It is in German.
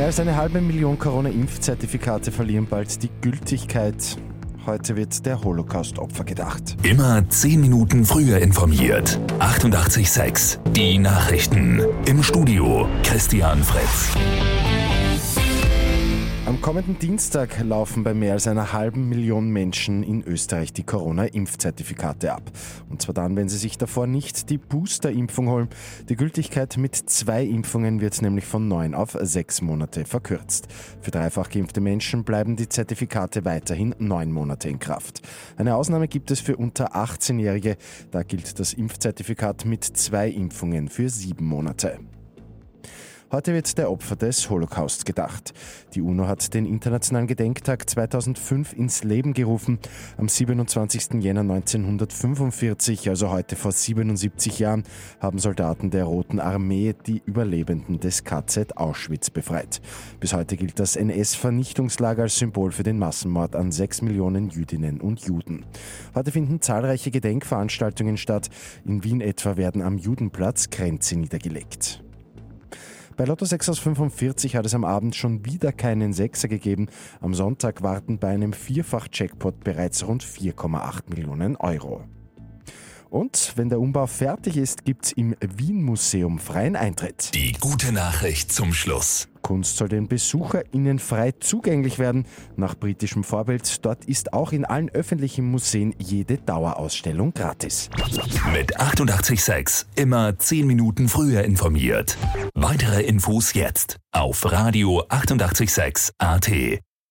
Mehr als eine halbe Million Corona-Impfzertifikate verlieren bald die Gültigkeit. Heute wird der Holocaust-Opfer gedacht. Immer 10 Minuten früher informiert. 88,6. Die Nachrichten. Im Studio Christian Fritz. Am kommenden Dienstag laufen bei mehr als einer halben Million Menschen in Österreich die Corona-Impfzertifikate ab. Und zwar dann, wenn sie sich davor nicht die Booster-Impfung holen. Die Gültigkeit mit zwei Impfungen wird nämlich von neun auf sechs Monate verkürzt. Für dreifach geimpfte Menschen bleiben die Zertifikate weiterhin neun Monate in Kraft. Eine Ausnahme gibt es für unter 18-Jährige. Da gilt das Impfzertifikat mit zwei Impfungen für sieben Monate. Heute wird der Opfer des Holocaust gedacht. Die UNO hat den Internationalen Gedenktag 2005 ins Leben gerufen. Am 27. Jänner 1945, also heute vor 77 Jahren, haben Soldaten der Roten Armee die Überlebenden des KZ Auschwitz befreit. Bis heute gilt das NS-Vernichtungslager als Symbol für den Massenmord an sechs Millionen Jüdinnen und Juden. Heute finden zahlreiche Gedenkveranstaltungen statt. In Wien etwa werden am Judenplatz Grenze niedergelegt. Bei Lotto 6 aus 45 hat es am Abend schon wieder keinen Sechser gegeben. Am Sonntag warten bei einem Vierfach-Jackpot bereits rund 4,8 Millionen Euro. Und wenn der Umbau fertig ist, gibt es im Wien-Museum freien Eintritt. Die gute Nachricht zum Schluss. Kunst soll den BesucherInnen frei zugänglich werden. Nach britischem Vorbild. Dort ist auch in allen öffentlichen Museen jede Dauerausstellung gratis. Mit 886 immer 10 Minuten früher informiert. Weitere Infos jetzt auf Radio 886 AT.